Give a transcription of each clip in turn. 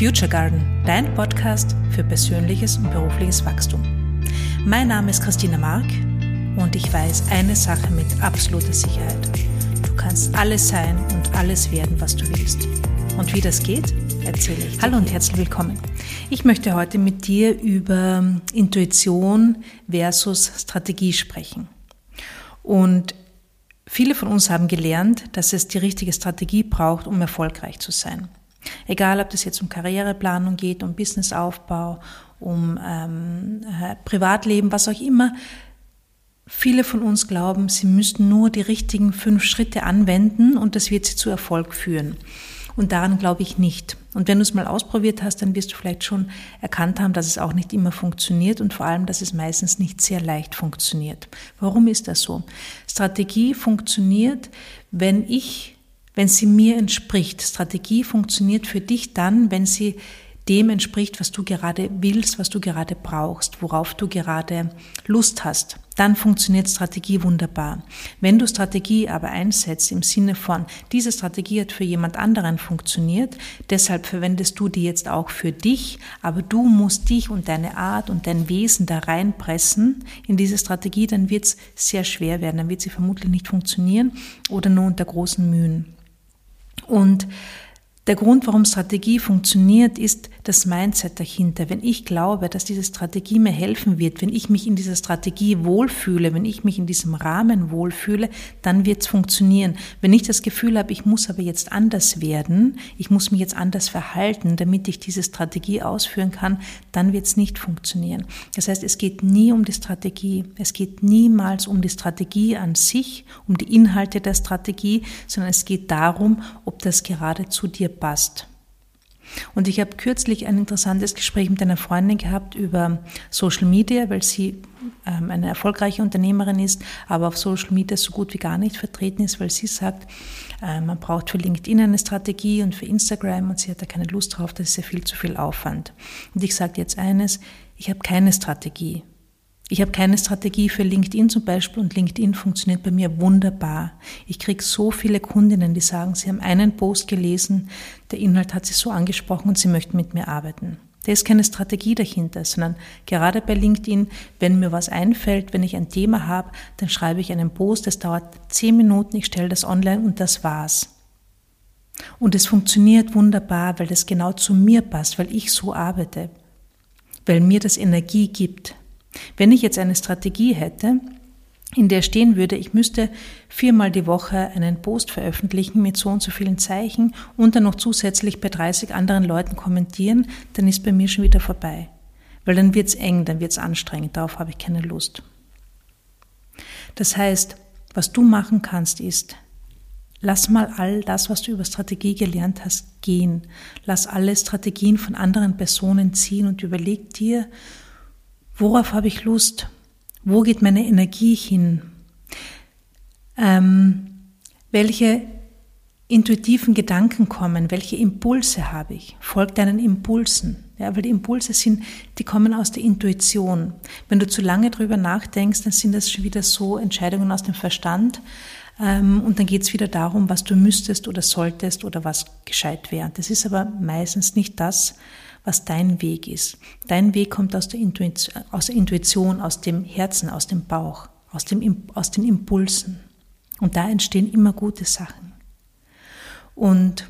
Future Garden, dein Podcast für persönliches und berufliches Wachstum. Mein Name ist Christina Mark und ich weiß eine Sache mit absoluter Sicherheit. Du kannst alles sein und alles werden, was du willst. Und wie das geht, erzähle ich. Dir. Hallo und herzlich willkommen. Ich möchte heute mit dir über Intuition versus Strategie sprechen. Und viele von uns haben gelernt, dass es die richtige Strategie braucht, um erfolgreich zu sein. Egal, ob das jetzt um Karriereplanung geht, um Businessaufbau, um ähm, äh, Privatleben, was auch immer. Viele von uns glauben, sie müssten nur die richtigen fünf Schritte anwenden und das wird sie zu Erfolg führen. Und daran glaube ich nicht. Und wenn du es mal ausprobiert hast, dann wirst du vielleicht schon erkannt haben, dass es auch nicht immer funktioniert und vor allem, dass es meistens nicht sehr leicht funktioniert. Warum ist das so? Strategie funktioniert, wenn ich wenn sie mir entspricht. Strategie funktioniert für dich dann, wenn sie dem entspricht, was du gerade willst, was du gerade brauchst, worauf du gerade Lust hast. Dann funktioniert Strategie wunderbar. Wenn du Strategie aber einsetzt im Sinne von, diese Strategie hat für jemand anderen funktioniert, deshalb verwendest du die jetzt auch für dich, aber du musst dich und deine Art und dein Wesen da reinpressen in diese Strategie, dann wird es sehr schwer werden, dann wird sie vermutlich nicht funktionieren oder nur unter großen Mühen. Und der Grund, warum Strategie funktioniert, ist das Mindset dahinter. Wenn ich glaube, dass diese Strategie mir helfen wird, wenn ich mich in dieser Strategie wohlfühle, wenn ich mich in diesem Rahmen wohlfühle, dann wird es funktionieren. Wenn ich das Gefühl habe, ich muss aber jetzt anders werden, ich muss mich jetzt anders verhalten, damit ich diese Strategie ausführen kann, dann wird es nicht funktionieren. Das heißt, es geht nie um die Strategie. Es geht niemals um die Strategie an sich, um die Inhalte der Strategie, sondern es geht darum, ob das gerade zu dir passt. Und ich habe kürzlich ein interessantes Gespräch mit einer Freundin gehabt über Social Media, weil sie ähm, eine erfolgreiche Unternehmerin ist, aber auf Social Media so gut wie gar nicht vertreten ist, weil sie sagt, äh, man braucht für LinkedIn eine Strategie und für Instagram und sie hat da keine Lust drauf, das ist ja viel zu viel Aufwand. Und ich sage jetzt eines, ich habe keine Strategie. Ich habe keine Strategie für LinkedIn zum Beispiel und LinkedIn funktioniert bei mir wunderbar. Ich kriege so viele Kundinnen, die sagen, sie haben einen Post gelesen, der Inhalt hat sie so angesprochen und sie möchten mit mir arbeiten. Da ist keine Strategie dahinter, sondern gerade bei LinkedIn, wenn mir was einfällt, wenn ich ein Thema habe, dann schreibe ich einen Post, das dauert zehn Minuten, ich stelle das online und das war's. Und es funktioniert wunderbar, weil das genau zu mir passt, weil ich so arbeite, weil mir das Energie gibt, wenn ich jetzt eine Strategie hätte, in der stehen würde, ich müsste viermal die Woche einen Post veröffentlichen mit so und so vielen Zeichen und dann noch zusätzlich bei 30 anderen Leuten kommentieren, dann ist bei mir schon wieder vorbei. Weil dann wird's eng, dann wird's anstrengend, darauf habe ich keine Lust. Das heißt, was du machen kannst, ist, lass mal all das, was du über Strategie gelernt hast, gehen. Lass alle Strategien von anderen Personen ziehen und überleg dir, Worauf habe ich Lust? Wo geht meine Energie hin? Ähm, welche intuitiven Gedanken kommen? Welche Impulse habe ich? Folg deinen Impulsen. Ja, weil die Impulse sind, die kommen aus der Intuition. Wenn du zu lange drüber nachdenkst, dann sind das schon wieder so Entscheidungen aus dem Verstand. Ähm, und dann geht es wieder darum, was du müsstest oder solltest oder was gescheit wäre. Das ist aber meistens nicht das, was dein Weg ist. Dein Weg kommt aus der, Intuition, aus der Intuition, aus dem Herzen, aus dem Bauch, aus, dem, aus den Impulsen. Und da entstehen immer gute Sachen. Und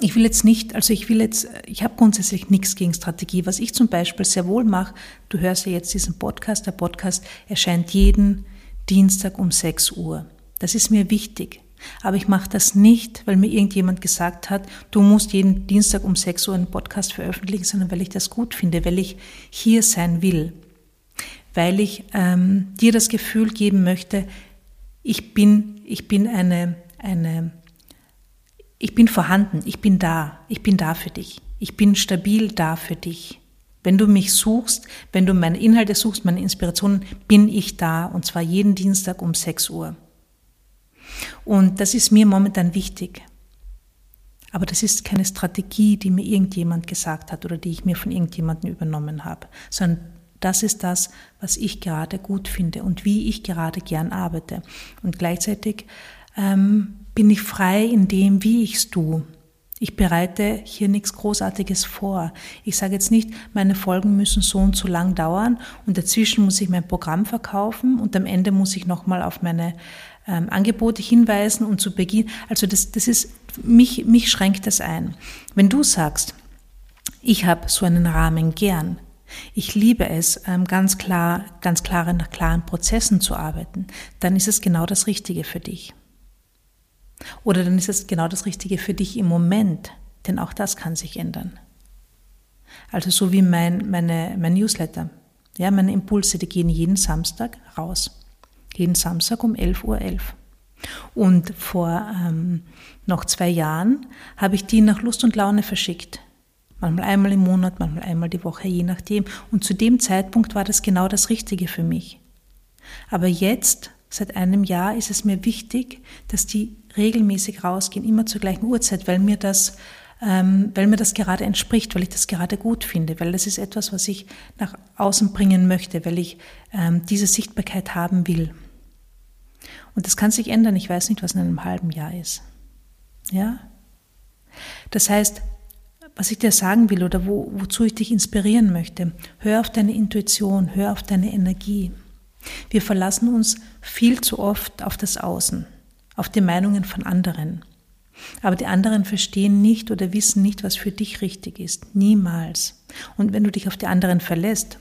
ich will jetzt nicht, also ich will jetzt, ich habe grundsätzlich nichts gegen Strategie. Was ich zum Beispiel sehr wohl mache, du hörst ja jetzt diesen Podcast, der Podcast erscheint jeden Dienstag um 6 Uhr. Das ist mir wichtig. Aber ich mache das nicht, weil mir irgendjemand gesagt hat, du musst jeden Dienstag um 6 Uhr einen Podcast veröffentlichen, sondern weil ich das gut finde, weil ich hier sein will, weil ich ähm, dir das Gefühl geben möchte, ich bin, ich bin eine, eine, ich bin vorhanden, ich bin da, ich bin da für dich, ich bin stabil da für dich. Wenn du mich suchst, wenn du meine Inhalte suchst, meine Inspirationen, bin ich da und zwar jeden Dienstag um 6 Uhr. Und das ist mir momentan wichtig. Aber das ist keine Strategie, die mir irgendjemand gesagt hat oder die ich mir von irgendjemandem übernommen habe, sondern das ist das, was ich gerade gut finde und wie ich gerade gern arbeite. Und gleichzeitig ähm, bin ich frei in dem, wie ich es tue. Ich bereite hier nichts Großartiges vor. Ich sage jetzt nicht, meine Folgen müssen so und so lang dauern und dazwischen muss ich mein Programm verkaufen und am Ende muss ich nochmal auf meine ähm, Angebote hinweisen und zu Beginn. Also das, das ist, mich, mich schränkt das ein. Wenn du sagst, ich habe so einen Rahmen gern, ich liebe es, ähm, ganz klar, ganz klare, nach klaren Prozessen zu arbeiten, dann ist es genau das Richtige für dich. Oder dann ist es genau das Richtige für dich im Moment, denn auch das kann sich ändern. Also so wie mein, meine, mein Newsletter. Ja, meine Impulse, die gehen jeden Samstag raus. Jeden Samstag um 11.11 Uhr. 11. Und vor ähm, noch zwei Jahren habe ich die nach Lust und Laune verschickt. Manchmal einmal im Monat, manchmal einmal die Woche, je nachdem. Und zu dem Zeitpunkt war das genau das Richtige für mich. Aber jetzt, seit einem Jahr, ist es mir wichtig, dass die regelmäßig rausgehen, immer zur gleichen Uhrzeit, weil mir das, ähm, weil mir das gerade entspricht, weil ich das gerade gut finde, weil das ist etwas, was ich nach außen bringen möchte, weil ich ähm, diese Sichtbarkeit haben will. Und das kann sich ändern. Ich weiß nicht, was in einem halben Jahr ist. Ja? Das heißt, was ich dir sagen will oder wo, wozu ich dich inspirieren möchte, hör auf deine Intuition, hör auf deine Energie. Wir verlassen uns viel zu oft auf das Außen, auf die Meinungen von anderen. Aber die anderen verstehen nicht oder wissen nicht, was für dich richtig ist. Niemals. Und wenn du dich auf die anderen verlässt,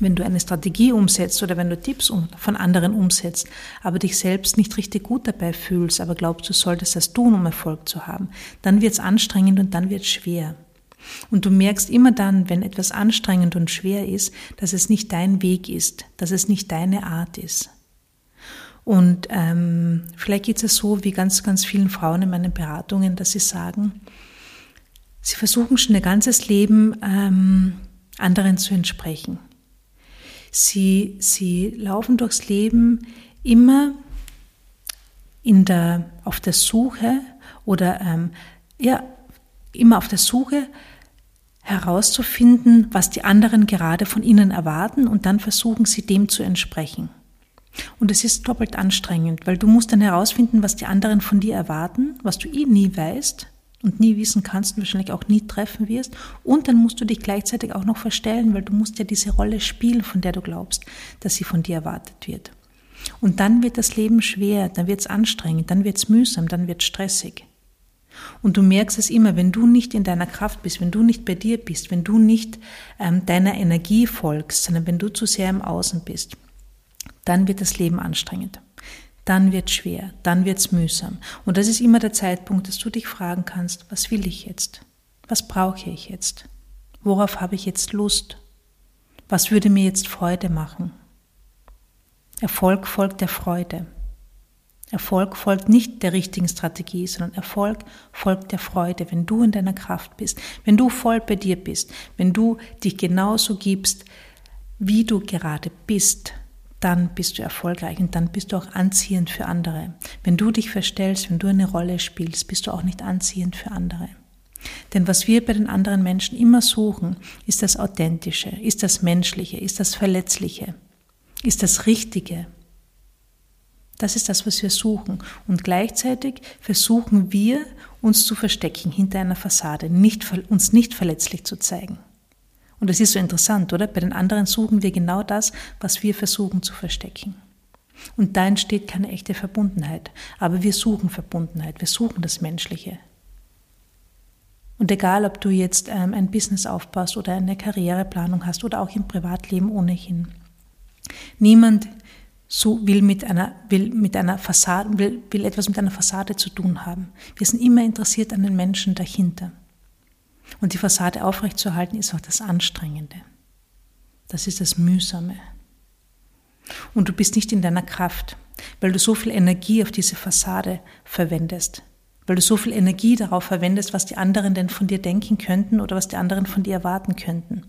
wenn du eine Strategie umsetzt oder wenn du Tipps von anderen umsetzt, aber dich selbst nicht richtig gut dabei fühlst, aber glaubst, du solltest das tun, um Erfolg zu haben, dann wird es anstrengend und dann wird es schwer. Und du merkst immer dann, wenn etwas anstrengend und schwer ist, dass es nicht dein Weg ist, dass es nicht deine Art ist. Und ähm, vielleicht geht es so wie ganz, ganz vielen Frauen in meinen Beratungen, dass sie sagen, sie versuchen schon ihr ganzes Leben ähm, anderen zu entsprechen. Sie, sie laufen durchs Leben immer in der, auf der Suche oder ähm, ja, immer auf der Suche herauszufinden, was die anderen gerade von ihnen erwarten und dann versuchen sie dem zu entsprechen. Und es ist doppelt anstrengend, weil du musst dann herausfinden, was die anderen von dir erwarten, was du eh nie weißt und nie wissen kannst und wahrscheinlich auch nie treffen wirst. Und dann musst du dich gleichzeitig auch noch verstellen, weil du musst ja diese Rolle spielen, von der du glaubst, dass sie von dir erwartet wird. Und dann wird das Leben schwer, dann wird es anstrengend, dann wird es mühsam, dann wird es stressig. Und du merkst es immer, wenn du nicht in deiner Kraft bist, wenn du nicht bei dir bist, wenn du nicht ähm, deiner Energie folgst, sondern wenn du zu sehr im Außen bist, dann wird das Leben anstrengend dann wird schwer, dann wird's mühsam. Und das ist immer der Zeitpunkt, dass du dich fragen kannst, was will ich jetzt? Was brauche ich jetzt? Worauf habe ich jetzt Lust? Was würde mir jetzt Freude machen? Erfolg folgt der Freude. Erfolg folgt nicht der richtigen Strategie, sondern Erfolg folgt der Freude, wenn du in deiner Kraft bist, wenn du voll bei dir bist, wenn du dich genauso gibst, wie du gerade bist, dann bist du erfolgreich und dann bist du auch anziehend für andere. Wenn du dich verstellst, wenn du eine Rolle spielst, bist du auch nicht anziehend für andere. Denn was wir bei den anderen Menschen immer suchen, ist das Authentische, ist das Menschliche, ist das Verletzliche, ist das Richtige. Das ist das, was wir suchen. Und gleichzeitig versuchen wir, uns zu verstecken hinter einer Fassade, nicht, uns nicht verletzlich zu zeigen. Und das ist so interessant, oder? Bei den anderen suchen wir genau das, was wir versuchen zu verstecken. Und da entsteht keine echte Verbundenheit. Aber wir suchen Verbundenheit, wir suchen das Menschliche. Und egal, ob du jetzt ähm, ein Business aufbaust oder eine Karriereplanung hast oder auch im Privatleben ohnehin, niemand so will mit einer, will mit einer Fassade, will, will etwas mit einer Fassade zu tun haben. Wir sind immer interessiert an den Menschen dahinter. Und die Fassade aufrechtzuerhalten ist auch das Anstrengende. Das ist das Mühsame. Und du bist nicht in deiner Kraft, weil du so viel Energie auf diese Fassade verwendest, weil du so viel Energie darauf verwendest, was die anderen denn von dir denken könnten oder was die anderen von dir erwarten könnten.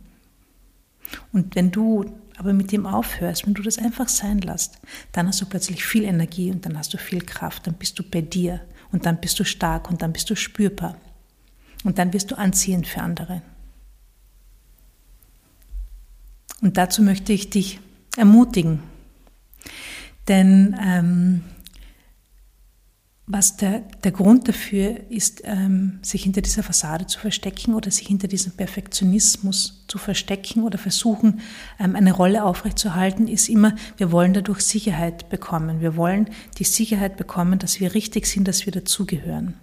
Und wenn du aber mit dem aufhörst, wenn du das einfach sein lässt, dann hast du plötzlich viel Energie und dann hast du viel Kraft, dann bist du bei dir und dann bist du stark und dann bist du spürbar. Und dann wirst du anziehend für andere. Und dazu möchte ich dich ermutigen. Denn ähm, was der, der Grund dafür ist, ähm, sich hinter dieser Fassade zu verstecken oder sich hinter diesem Perfektionismus zu verstecken oder versuchen, ähm, eine Rolle aufrechtzuerhalten, ist immer, wir wollen dadurch Sicherheit bekommen. Wir wollen die Sicherheit bekommen, dass wir richtig sind, dass wir dazugehören.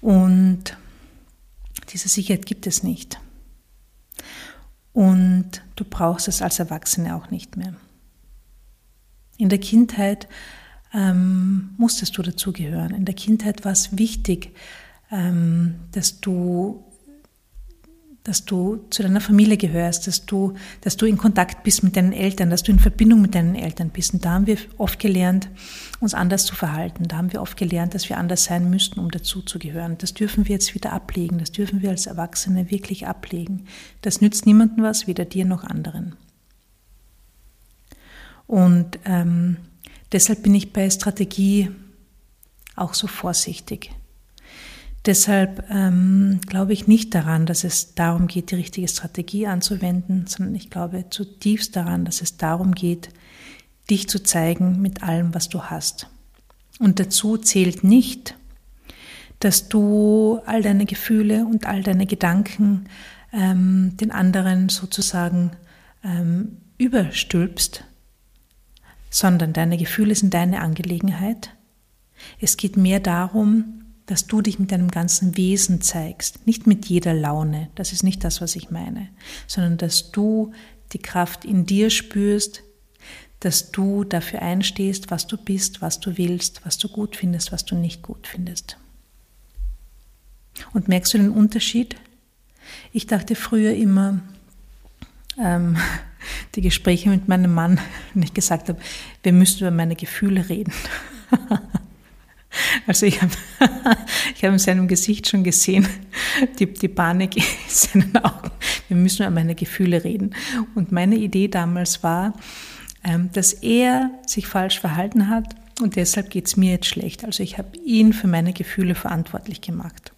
Und diese Sicherheit gibt es nicht. Und du brauchst es als Erwachsene auch nicht mehr. In der Kindheit ähm, musstest du dazugehören. In der Kindheit war es wichtig, ähm, dass du dass du zu deiner Familie gehörst, dass du, dass du in Kontakt bist mit deinen Eltern, dass du in Verbindung mit deinen Eltern bist. Und da haben wir oft gelernt, uns anders zu verhalten. Da haben wir oft gelernt, dass wir anders sein müssten, um dazuzugehören. Das dürfen wir jetzt wieder ablegen. Das dürfen wir als Erwachsene wirklich ablegen. Das nützt niemandem was, weder dir noch anderen. Und ähm, Deshalb bin ich bei Strategie auch so vorsichtig. Deshalb ähm, glaube ich nicht daran, dass es darum geht, die richtige Strategie anzuwenden, sondern ich glaube zutiefst daran, dass es darum geht, dich zu zeigen mit allem, was du hast. Und dazu zählt nicht, dass du all deine Gefühle und all deine Gedanken ähm, den anderen sozusagen ähm, überstülpst, sondern deine Gefühle sind deine Angelegenheit. Es geht mehr darum, dass du dich mit deinem ganzen Wesen zeigst, nicht mit jeder Laune, das ist nicht das, was ich meine, sondern dass du die Kraft in dir spürst, dass du dafür einstehst, was du bist, was du willst, was du gut findest, was du nicht gut findest. Und merkst du den Unterschied? Ich dachte früher immer, ähm, die Gespräche mit meinem Mann, wenn ich gesagt habe, wir müssen über meine Gefühle reden. Also ich habe ich hab in seinem Gesicht schon gesehen, die, die Panik in seinen Augen. Wir müssen über meine Gefühle reden. Und meine Idee damals war, ähm, dass er sich falsch verhalten hat und deshalb geht es mir jetzt schlecht. Also ich habe ihn für meine Gefühle verantwortlich gemacht.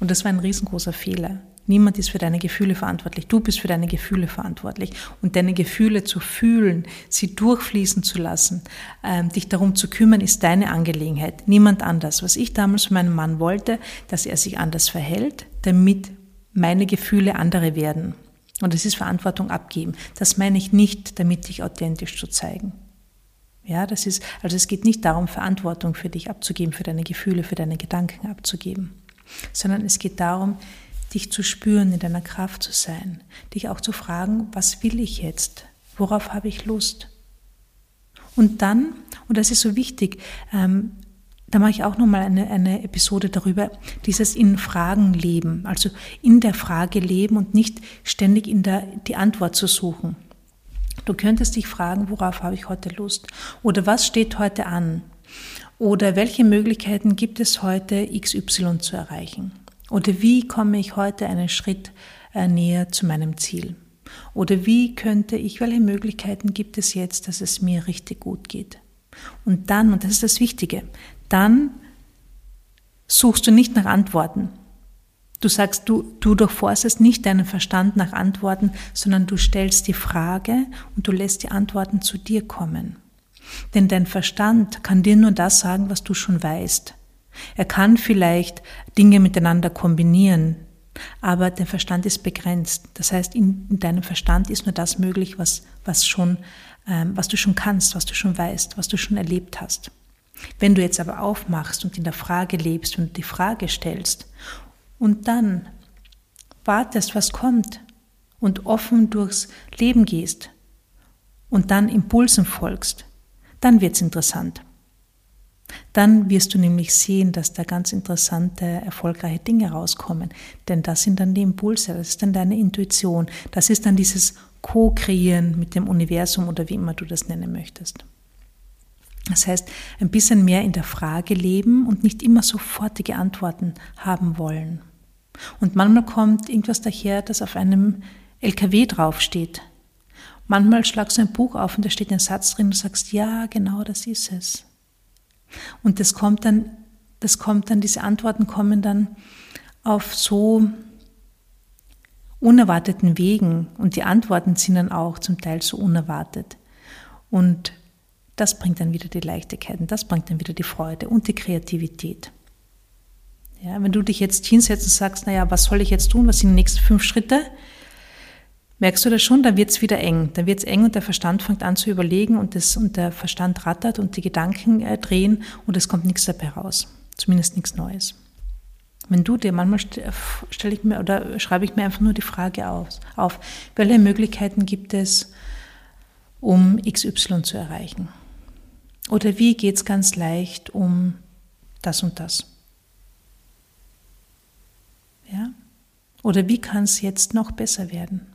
Und das war ein riesengroßer Fehler. Niemand ist für deine Gefühle verantwortlich. Du bist für deine Gefühle verantwortlich. Und deine Gefühle zu fühlen, sie durchfließen zu lassen, ähm, dich darum zu kümmern, ist deine Angelegenheit. Niemand anders. Was ich damals von meinem Mann wollte, dass er sich anders verhält, damit meine Gefühle andere werden. Und das ist Verantwortung abgeben. Das meine ich nicht, damit dich authentisch zu zeigen. Ja, das ist, also es geht nicht darum, Verantwortung für dich abzugeben, für deine Gefühle, für deine Gedanken abzugeben, sondern es geht darum, dich zu spüren, in deiner Kraft zu sein, dich auch zu fragen, was will ich jetzt? Worauf habe ich Lust? Und dann, und das ist so wichtig, ähm, da mache ich auch nochmal eine, eine Episode darüber, dieses in Fragen leben, also in der Frage leben und nicht ständig in der, die Antwort zu suchen. Du könntest dich fragen, worauf habe ich heute Lust? Oder was steht heute an? Oder welche Möglichkeiten gibt es heute, XY zu erreichen? Oder wie komme ich heute einen Schritt äh, näher zu meinem Ziel? Oder wie könnte ich, welche Möglichkeiten gibt es jetzt, dass es mir richtig gut geht? Und dann, und das ist das Wichtige, dann suchst du nicht nach Antworten. Du sagst, du, du durchforstest nicht deinen Verstand nach Antworten, sondern du stellst die Frage und du lässt die Antworten zu dir kommen. Denn dein Verstand kann dir nur das sagen, was du schon weißt. Er kann vielleicht Dinge miteinander kombinieren, aber der Verstand ist begrenzt. Das heißt, in, in deinem Verstand ist nur das möglich, was, was, schon, ähm, was du schon kannst, was du schon weißt, was du schon erlebt hast. Wenn du jetzt aber aufmachst und in der Frage lebst und die Frage stellst und dann wartest, was kommt und offen durchs Leben gehst und dann Impulsen folgst, dann wird's interessant. Dann wirst du nämlich sehen, dass da ganz interessante, erfolgreiche Dinge rauskommen. Denn das sind dann die Impulse, das ist dann deine Intuition, das ist dann dieses Co-Kreieren mit dem Universum oder wie immer du das nennen möchtest. Das heißt, ein bisschen mehr in der Frage leben und nicht immer sofortige Antworten haben wollen. Und manchmal kommt irgendwas daher, das auf einem LKW draufsteht. Manchmal schlagst du ein Buch auf und da steht ein Satz drin und sagst, ja, genau das ist es. Und das kommt dann, das kommt dann, diese Antworten kommen dann auf so unerwarteten Wegen und die Antworten sind dann auch zum Teil so unerwartet. Und Das bringt dann wieder die Leichtigkeit und das bringt dann wieder die Freude und die Kreativität. Ja, wenn du dich jetzt hinsetzt und sagst, naja, was soll ich jetzt tun? Was sind die nächsten fünf Schritte? Merkst du das schon? Dann wird es wieder eng. Dann wird es eng und der Verstand fängt an zu überlegen und, das, und der Verstand rattert und die Gedanken äh, drehen und es kommt nichts dabei raus. Zumindest nichts Neues. Wenn du dir, manchmal stelle ich mir oder schreibe ich mir einfach nur die Frage auf, auf, welche Möglichkeiten gibt es, um XY zu erreichen? Oder wie geht es ganz leicht um das und das? Ja? Oder wie kann es jetzt noch besser werden?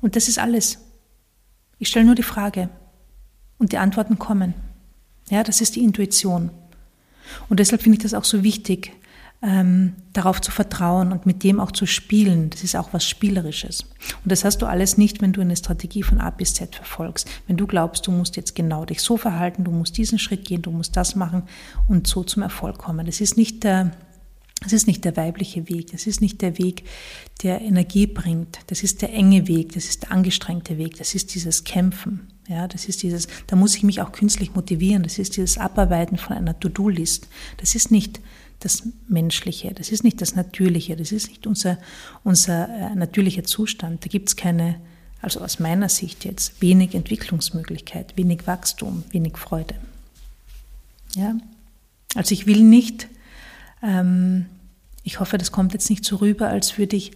Und das ist alles. Ich stelle nur die Frage und die Antworten kommen. Ja, das ist die Intuition. Und deshalb finde ich das auch so wichtig, ähm, darauf zu vertrauen und mit dem auch zu spielen. Das ist auch was Spielerisches. Und das hast du alles nicht, wenn du eine Strategie von A bis Z verfolgst. Wenn du glaubst, du musst jetzt genau dich so verhalten, du musst diesen Schritt gehen, du musst das machen und so zum Erfolg kommen. Das ist nicht der, das ist nicht der weibliche Weg, das ist nicht der Weg, der Energie bringt, das ist der enge Weg, das ist der angestrengte Weg, das ist dieses Kämpfen. Ja, das ist dieses, da muss ich mich auch künstlich motivieren, das ist dieses Abarbeiten von einer To-Do-List. Das ist nicht das Menschliche, das ist nicht das Natürliche, das ist nicht unser, unser äh, natürlicher Zustand. Da gibt es keine, also aus meiner Sicht jetzt, wenig Entwicklungsmöglichkeit, wenig Wachstum, wenig Freude. Ja? Also ich will nicht, ähm, ich hoffe, das kommt jetzt nicht so rüber, als würde ich,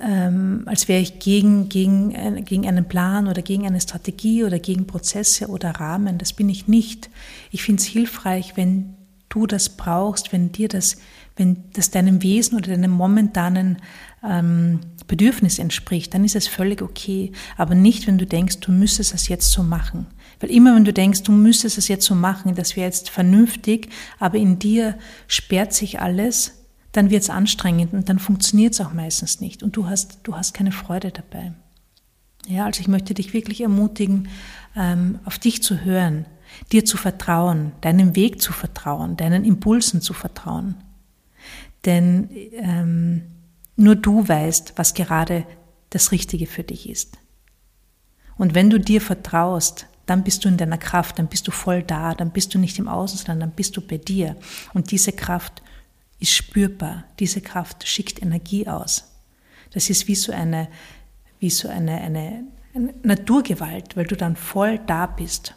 ähm, als wäre ich gegen, gegen, äh, gegen einen Plan oder gegen eine Strategie oder gegen Prozesse oder Rahmen. Das bin ich nicht. Ich finde es hilfreich, wenn du das brauchst, wenn dir das, wenn das deinem Wesen oder deinem momentanen ähm, Bedürfnis entspricht, dann ist es völlig okay. Aber nicht, wenn du denkst, du müsstest es jetzt so machen. Weil immer wenn du denkst, du müsstest es jetzt so machen, das wäre jetzt vernünftig, aber in dir sperrt sich alles, dann wird es anstrengend und dann funktioniert es auch meistens nicht und du hast, du hast keine Freude dabei. Ja, also ich möchte dich wirklich ermutigen, ähm, auf dich zu hören, dir zu vertrauen, deinem Weg zu vertrauen, deinen Impulsen zu vertrauen. Denn ähm, nur du weißt, was gerade das Richtige für dich ist. Und wenn du dir vertraust, dann bist du in deiner Kraft, dann bist du voll da, dann bist du nicht im Außen, sondern dann bist du bei dir. Und diese Kraft ist spürbar, diese Kraft schickt Energie aus. Das ist wie so eine, wie so eine, eine, eine Naturgewalt, weil du dann voll da bist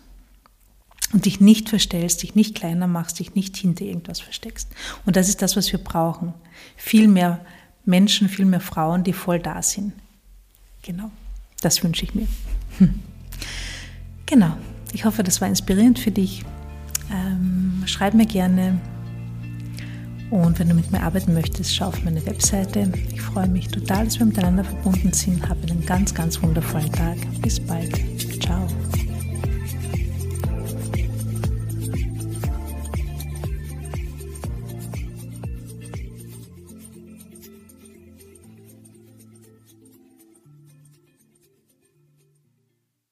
und dich nicht verstellst, dich nicht kleiner machst, dich nicht hinter irgendwas versteckst. Und das ist das, was wir brauchen. Viel mehr Menschen, viel mehr Frauen, die voll da sind. Genau, das wünsche ich mir. Hm. Genau, ich hoffe, das war inspirierend für dich. Ähm, schreib mir gerne. Und wenn du mit mir arbeiten möchtest, schau auf meine Webseite. Ich freue mich total, dass wir miteinander verbunden sind. Habe einen ganz, ganz wundervollen Tag. Bis bald. Ciao.